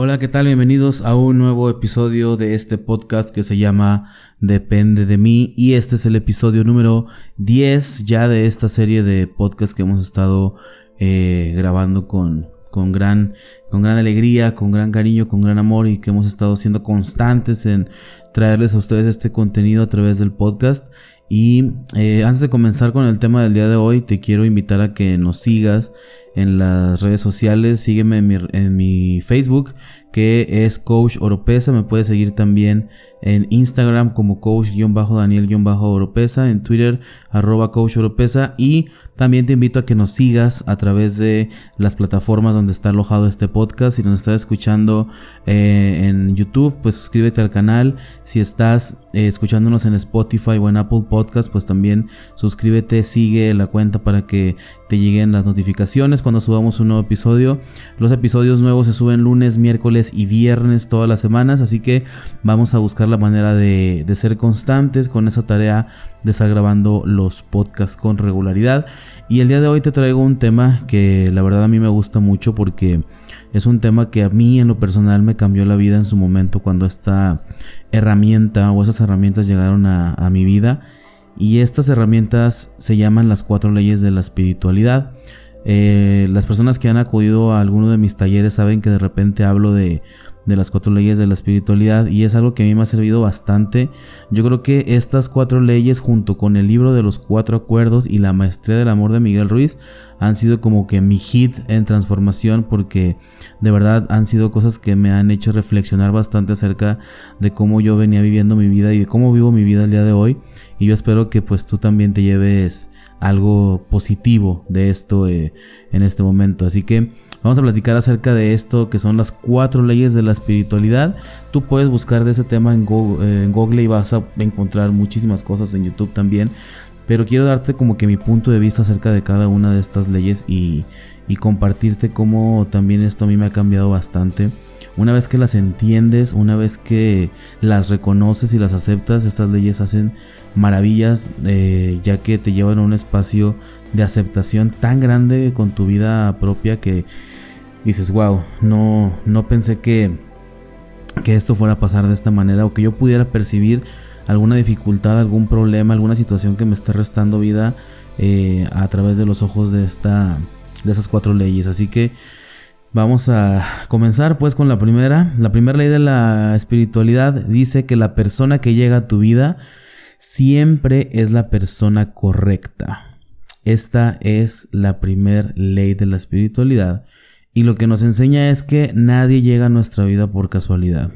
Hola, ¿qué tal? Bienvenidos a un nuevo episodio de este podcast que se llama Depende de mí y este es el episodio número 10 ya de esta serie de podcasts que hemos estado eh, grabando con, con, gran, con gran alegría, con gran cariño, con gran amor y que hemos estado siendo constantes en traerles a ustedes este contenido a través del podcast. Y eh, antes de comenzar con el tema del día de hoy, te quiero invitar a que nos sigas en las redes sociales. Sígueme en mi, en mi Facebook, que es Coach Oropesa. Me puedes seguir también en Instagram como coach-daniel-oropesa, en Twitter coach oropesa y también te invito a que nos sigas a través de las plataformas donde está alojado este podcast. Si nos estás escuchando eh, en YouTube, pues suscríbete al canal. Si estás eh, escuchándonos en Spotify o en Apple Podcast, pues también suscríbete, sigue la cuenta para que te lleguen las notificaciones cuando subamos un nuevo episodio. Los episodios nuevos se suben lunes, miércoles y viernes todas las semanas, así que vamos a buscar la manera de, ser constantes con esa tarea de los podcasts con regularidad. Y el día de hoy te traigo un tema que la verdad a mí me gusta mucho porque es un tema que a mí en lo personal me cambió la vida en su momento cuando esta herramienta o esas herramientas llegaron a mi vida y estas herramientas se llaman las cuatro leyes de la espiritualidad. Eh, las personas que han acudido a alguno de mis talleres saben que de repente hablo de, de las cuatro leyes de la espiritualidad y es algo que a mí me ha servido bastante. Yo creo que estas cuatro leyes junto con el libro de los cuatro acuerdos y la maestría del amor de Miguel Ruiz han sido como que mi hit en transformación porque de verdad han sido cosas que me han hecho reflexionar bastante acerca de cómo yo venía viviendo mi vida y de cómo vivo mi vida el día de hoy y yo espero que pues tú también te lleves algo positivo de esto eh, en este momento. Así que vamos a platicar acerca de esto que son las cuatro leyes de la espiritualidad. Tú puedes buscar de ese tema en Google, en Google y vas a encontrar muchísimas cosas en YouTube también. Pero quiero darte como que mi punto de vista acerca de cada una de estas leyes y, y compartirte cómo también esto a mí me ha cambiado bastante. Una vez que las entiendes, una vez que las reconoces y las aceptas, estas leyes hacen maravillas eh, ya que te llevan a un espacio de aceptación tan grande con tu vida propia que dices, wow, no, no pensé que, que esto fuera a pasar de esta manera o que yo pudiera percibir alguna dificultad, algún problema, alguna situación que me esté restando vida eh, a través de los ojos de esta de esas cuatro leyes. Así que Vamos a comenzar pues con la primera. La primera ley de la espiritualidad dice que la persona que llega a tu vida siempre es la persona correcta. Esta es la primera ley de la espiritualidad y lo que nos enseña es que nadie llega a nuestra vida por casualidad.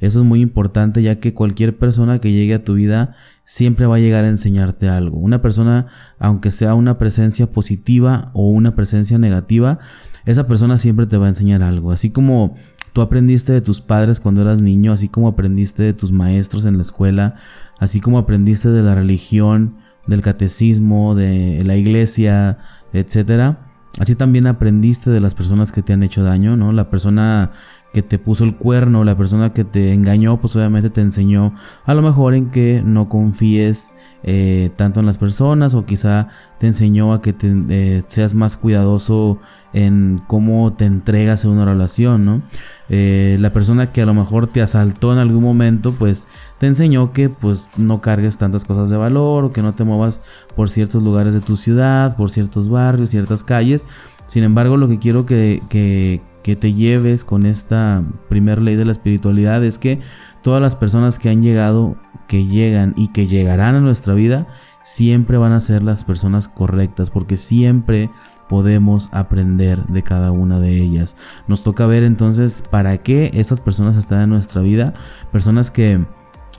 Eso es muy importante ya que cualquier persona que llegue a tu vida siempre va a llegar a enseñarte algo. Una persona, aunque sea una presencia positiva o una presencia negativa, esa persona siempre te va a enseñar algo. Así como tú aprendiste de tus padres cuando eras niño, así como aprendiste de tus maestros en la escuela, así como aprendiste de la religión, del catecismo, de la iglesia, etcétera. Así también aprendiste de las personas que te han hecho daño, ¿no? La persona que te puso el cuerno, la persona que te engañó, pues obviamente te enseñó a lo mejor en que no confíes eh, tanto en las personas o quizá te enseñó a que eh, seas más cuidadoso en cómo te entregas en una relación, ¿no? Eh, la persona que a lo mejor te asaltó en algún momento, pues te enseñó que pues no cargues tantas cosas de valor o que no te muevas por ciertos lugares de tu ciudad, por ciertos barrios, ciertas calles. Sin embargo, lo que quiero que, que te lleves con esta primera ley de la espiritualidad es que todas las personas que han llegado, que llegan y que llegarán a nuestra vida, siempre van a ser las personas correctas, porque siempre podemos aprender de cada una de ellas. Nos toca ver entonces para qué estas personas están en nuestra vida, personas que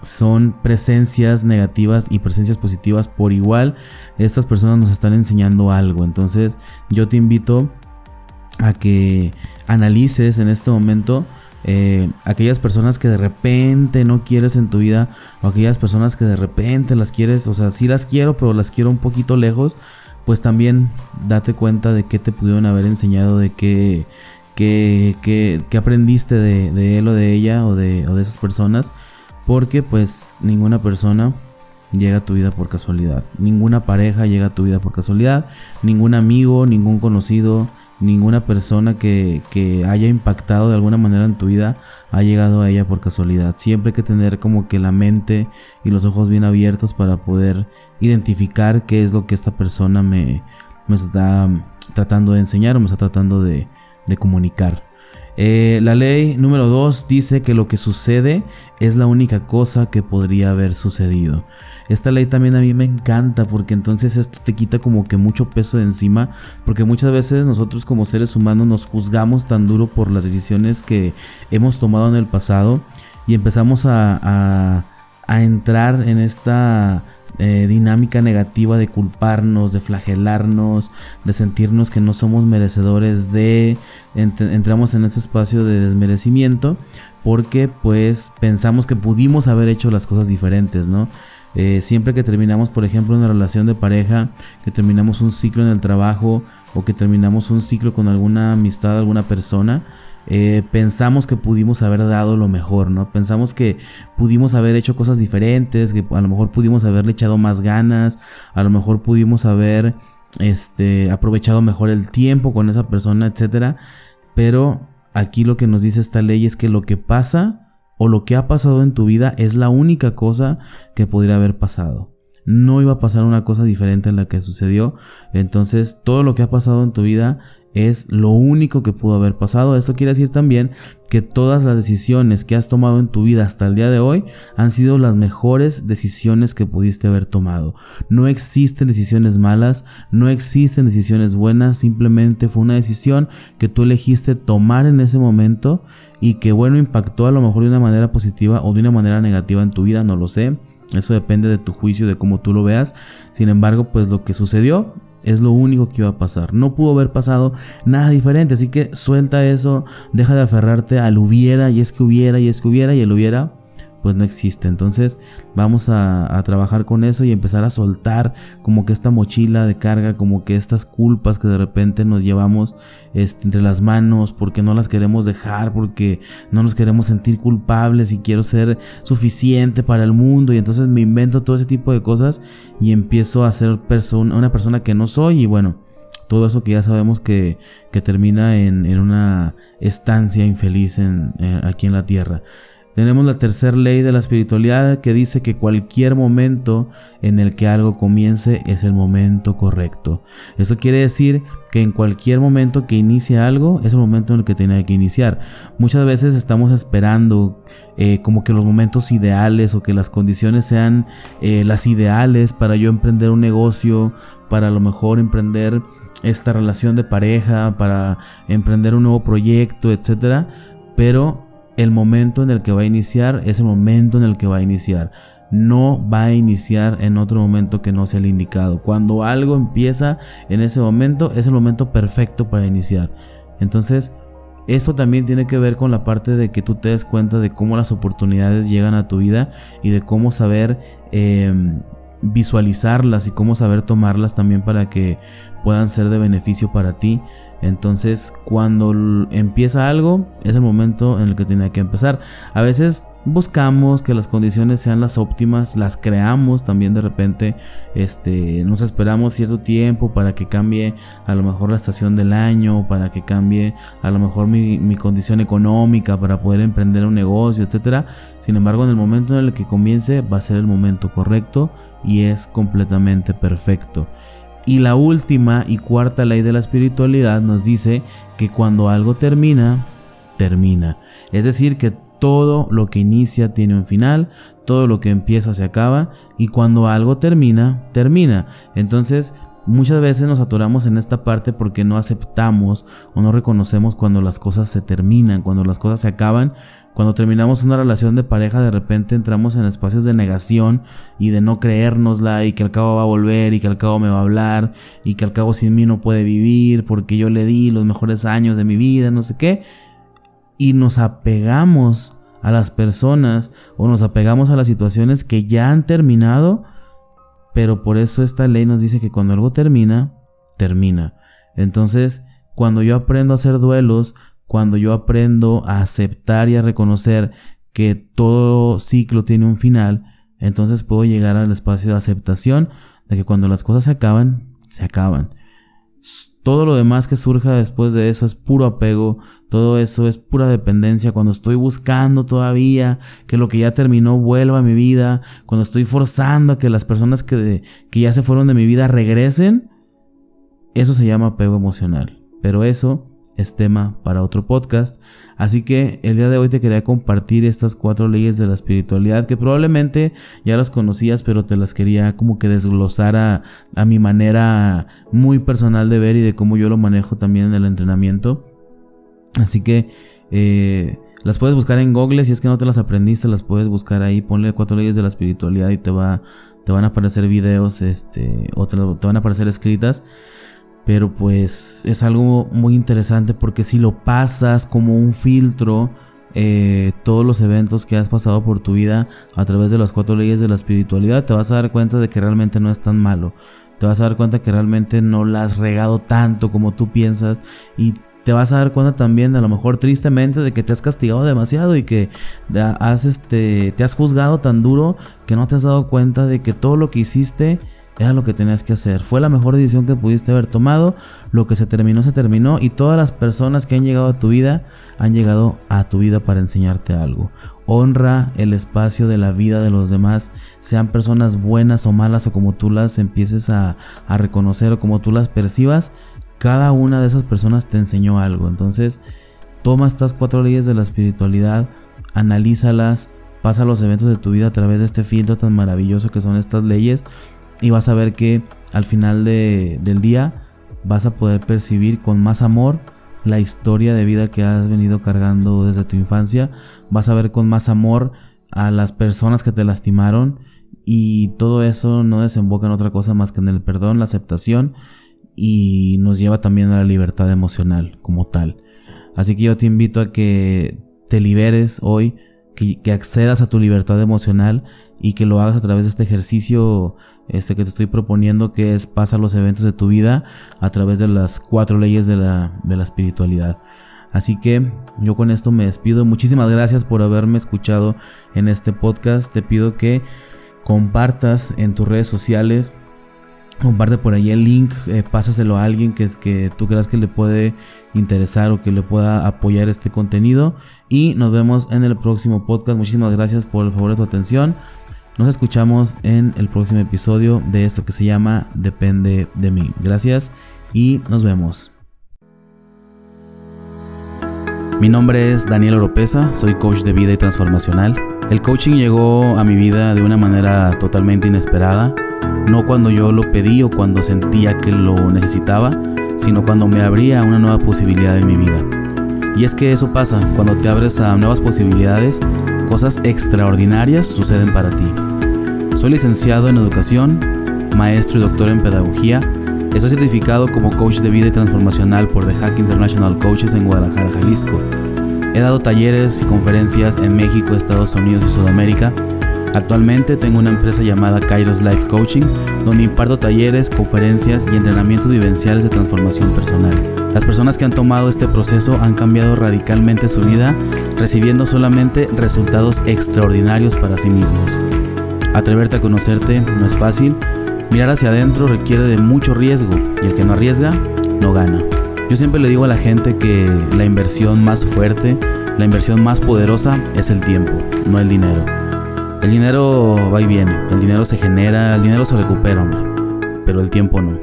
son presencias negativas y presencias positivas por igual. Estas personas nos están enseñando algo. Entonces yo te invito a que analices en este momento eh, aquellas personas que de repente no quieres en tu vida o aquellas personas que de repente las quieres, o sea, sí las quiero, pero las quiero un poquito lejos, pues también date cuenta de qué te pudieron haber enseñado, de qué, qué, aprendiste de, él o de ella o de, o de esas personas, porque pues ninguna persona llega a tu vida por casualidad, ninguna pareja llega a tu vida por casualidad, ningún amigo, ningún conocido, ninguna persona que, que, haya impactado de alguna manera en tu vida ha llegado a ella por casualidad. Siempre hay que tener como que la mente y los ojos bien abiertos para poder identificar qué es lo que esta persona me, me está tratando de enseñar o me está tratando de, de comunicar. Eh, la ley número 2 dice que lo que sucede es la única cosa que podría haber sucedido. Esta ley también a mí me encanta porque entonces esto te quita como que mucho peso de encima porque muchas veces nosotros como seres humanos nos juzgamos tan duro por las decisiones que hemos tomado en el pasado y empezamos a, a entrar en esta eh, dinámica negativa de culparnos, de flagelarnos, de sentirnos que no somos merecedores de, entramos en ese espacio de desmerecimiento porque pues pensamos que pudimos haber hecho las cosas diferentes, ¿no? Eh, siempre que terminamos, por ejemplo, una relación de pareja, que terminamos un ciclo en el trabajo o que terminamos un ciclo con alguna amistad, alguna persona, eh, pensamos que pudimos haber dado lo mejor, ¿no? Pensamos que pudimos haber hecho cosas diferentes, que a lo mejor pudimos haberle echado más ganas, a lo mejor pudimos haber este, aprovechado mejor el tiempo con esa persona, etcétera. Pero aquí lo que nos dice esta ley es que lo que pasa o lo que ha pasado en tu vida es la única cosa que podría haber pasado. No iba a pasar una cosa diferente a la que sucedió. Entonces, todo lo que ha pasado en tu vida es lo único que pudo haber pasado. Esto quiere decir también que todas las decisiones que has tomado en tu vida hasta el día de hoy han sido las mejores decisiones que pudiste haber tomado. No existen decisiones malas, no existen decisiones buenas, simplemente fue una decisión que tú elegiste tomar en ese momento y que bueno impactó a lo mejor de una manera positiva o de una manera negativa en tu vida, no lo sé. Eso depende de tu juicio, de cómo tú lo veas. Sin embargo, pues lo que sucedió es lo único que iba a pasar. No pudo haber pasado nada diferente. Así que suelta eso. Deja de aferrarte al hubiera y es que hubiera y es que hubiera y el hubiera pues no existe. Entonces vamos a, trabajar con eso y empezar a soltar como que esta mochila de carga, como que estas culpas que de repente nos llevamos este, entre las manos porque no las queremos dejar, porque no nos queremos sentir culpables y quiero ser suficiente para el mundo y entonces me invento todo ese tipo de cosas y empiezo a ser persona, una persona que no soy y bueno. Todo eso que ya sabemos que, que termina en, en, una estancia infeliz en, eh, aquí en la tierra. Tenemos la tercera ley de la espiritualidad que dice que cualquier momento en el que algo comience es el momento correcto. Eso quiere decir que en cualquier momento que inicie algo es el momento en el que tiene que iniciar. Muchas veces estamos esperando eh, como que los momentos ideales o que las condiciones sean eh, las ideales para yo emprender un negocio, para a lo mejor emprender esta relación de pareja, para emprender un nuevo proyecto, etcétera. Pero el momento en el que va a iniciar es el momento en el que va a iniciar. No va a iniciar en otro momento que no sea el indicado. Cuando algo empieza en ese momento es el momento perfecto para iniciar. Entonces, eso también tiene que ver con la parte de que tú te des cuenta de cómo las oportunidades llegan a tu vida y de cómo saber em, visualizarlas y cómo saber tomarlas también para que puedan ser de beneficio para ti. Entonces, cuando empieza algo, es el momento en el que tiene que empezar. A veces buscamos que las condiciones sean las óptimas, las creamos también de repente, este, nos esperamos cierto tiempo para que cambie a lo mejor la estación del año, para que cambie a lo mejor mi, condición económica para poder emprender un negocio, etcétera. Sin embargo, en el momento en el que comience va a ser el momento correcto y es completamente perfecto. Y la última y cuarta ley de la espiritualidad nos dice que cuando algo termina, termina. Es decir, que todo lo que inicia tiene un final, todo lo que empieza se acaba y cuando algo termina, termina. Entonces, muchas veces nos atoramos en esta parte porque no aceptamos o no reconocemos cuando las cosas se terminan, cuando las cosas se acaban cuando terminamos una relación de pareja, de repente entramos en espacios de negación y de no creérnosla y que al cabo va a volver y que al cabo me va a hablar y que al cabo sin mí no puede vivir porque yo le di los mejores años de mi vida, no sé qué. Y nos apegamos a las personas o nos apegamos a las situaciones que ya han terminado, pero por eso esta ley nos dice que cuando algo termina, termina. Entonces, cuando yo aprendo a hacer duelos, cuando yo aprendo a aceptar y a reconocer que todo ciclo tiene un final, entonces puedo llegar al espacio de aceptación de que cuando las cosas se acaban, se acaban. Todo lo demás que surja después de eso es puro apego, todo eso es pura dependencia. Cuando estoy buscando todavía que lo que ya terminó vuelva a mi vida, cuando estoy forzando a que las personas que, que ya se fueron de mi vida regresen, eso se llama apego emocional. Pero eso es tema para otro podcast. Así que el día de hoy te quería compartir estas cuatro leyes de la espiritualidad que probablemente ya las conocías, pero te las quería como que desglosar a, mi manera muy personal de ver y de cómo yo lo manejo también en el entrenamiento. Así que eh, las puedes buscar en Google, si es que no te las aprendiste, las puedes buscar ahí, ponle cuatro leyes de la espiritualidad y te va, te van a aparecer videos, este, o te van a aparecer escritas. Pero pues es algo muy interesante porque si lo pasas como un filtro, eh, todos los eventos que has pasado por tu vida a través de las cuatro leyes de la espiritualidad, te vas a dar cuenta de que realmente no es tan malo. Te vas a dar cuenta que realmente no la has regado tanto como tú piensas y te vas a dar cuenta también a lo mejor tristemente de que te has castigado demasiado y que has este te has juzgado tan duro que no te has dado cuenta de que todo lo que hiciste era lo que tenías que hacer. Fue la mejor decisión que pudiste haber tomado. Lo que se terminó, se terminó. Y todas las personas que han llegado a tu vida han llegado a tu vida para enseñarte algo. Honra el espacio de la vida de los demás, sean personas buenas o malas o como tú las empieces a, a reconocer o como tú las percibas. Cada una de esas personas te enseñó algo. Entonces, toma estas cuatro leyes de la espiritualidad, analízalas, pasa los eventos de tu vida a través de este filtro tan maravilloso que son estas leyes y vas a ver que al final del día vas a poder percibir con más amor la historia de vida que has venido cargando desde tu infancia. Vas a ver con más amor a las personas que te lastimaron y todo eso no desemboca en otra cosa más que en el perdón, la aceptación y nos lleva también a la libertad emocional como tal. Así que yo te invito a que te liberes hoy, que, accedas a tu libertad emocional y que lo hagas a través de este ejercicio este que te estoy proponiendo que es pasa los eventos de tu vida a través de las cuatro leyes de la, de la espiritualidad. Así que yo con esto me despido. Muchísimas gracias por haberme escuchado en este podcast. Te pido que compartas en tus redes sociales. Comparte por ahí el link, eh, pásaselo a alguien que, que tú creas que le puede interesar o que le pueda apoyar este contenido. Y nos vemos en el próximo podcast. Muchísimas gracias por el favor de tu atención. Nos escuchamos en el próximo episodio de esto que se llama Depende de mí. Gracias y nos vemos. Mi nombre es Daniel Oropesa, soy coach de vida y transformacional. El coaching llegó a mi vida de una manera totalmente inesperada, no cuando yo lo pedí o cuando sentía que lo necesitaba, sino cuando me abría una nueva posibilidad en mi vida. Y es que eso pasa, cuando te abres a nuevas posibilidades, cosas extraordinarias suceden para ti. Soy licenciado en educación, maestro y doctor en pedagogía. Estoy certificado como coach de vida y transformacional por The Hack International Coaches en Guadalajara, Jalisco. He dado talleres y conferencias en México, Estados Unidos y Sudamérica. Actualmente tengo una empresa llamada Kairos Life Coaching, donde imparto talleres, conferencias y entrenamientos vivenciales de transformación personal. Las personas que han tomado este proceso han cambiado radicalmente su vida, recibiendo solamente resultados extraordinarios para sí mismos. Atreverte a conocerte no es fácil. Mirar hacia adentro requiere de mucho riesgo y el que no arriesga no gana. Yo siempre le digo a la gente que la inversión más fuerte, la inversión más poderosa es el tiempo, no el dinero. El dinero va y viene, el dinero se genera, el dinero se recupera, hombre, pero el tiempo no.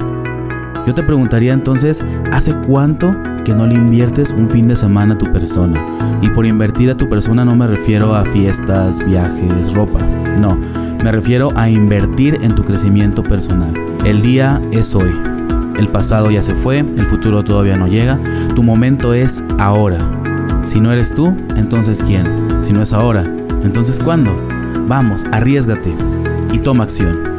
Yo te preguntaría entonces, ¿hace cuánto que no le inviertes un fin de semana a tu persona? Y por invertir a tu persona no me refiero a fiestas, viajes, ropa, no me refiero a invertir en tu crecimiento personal. El día es hoy. El pasado ya se fue, el futuro todavía no llega. Tu momento es ahora. Si no eres tú, entonces ¿quién? Si no es ahora, entonces ¿cuándo? Vamos, arriesgate y toma acción.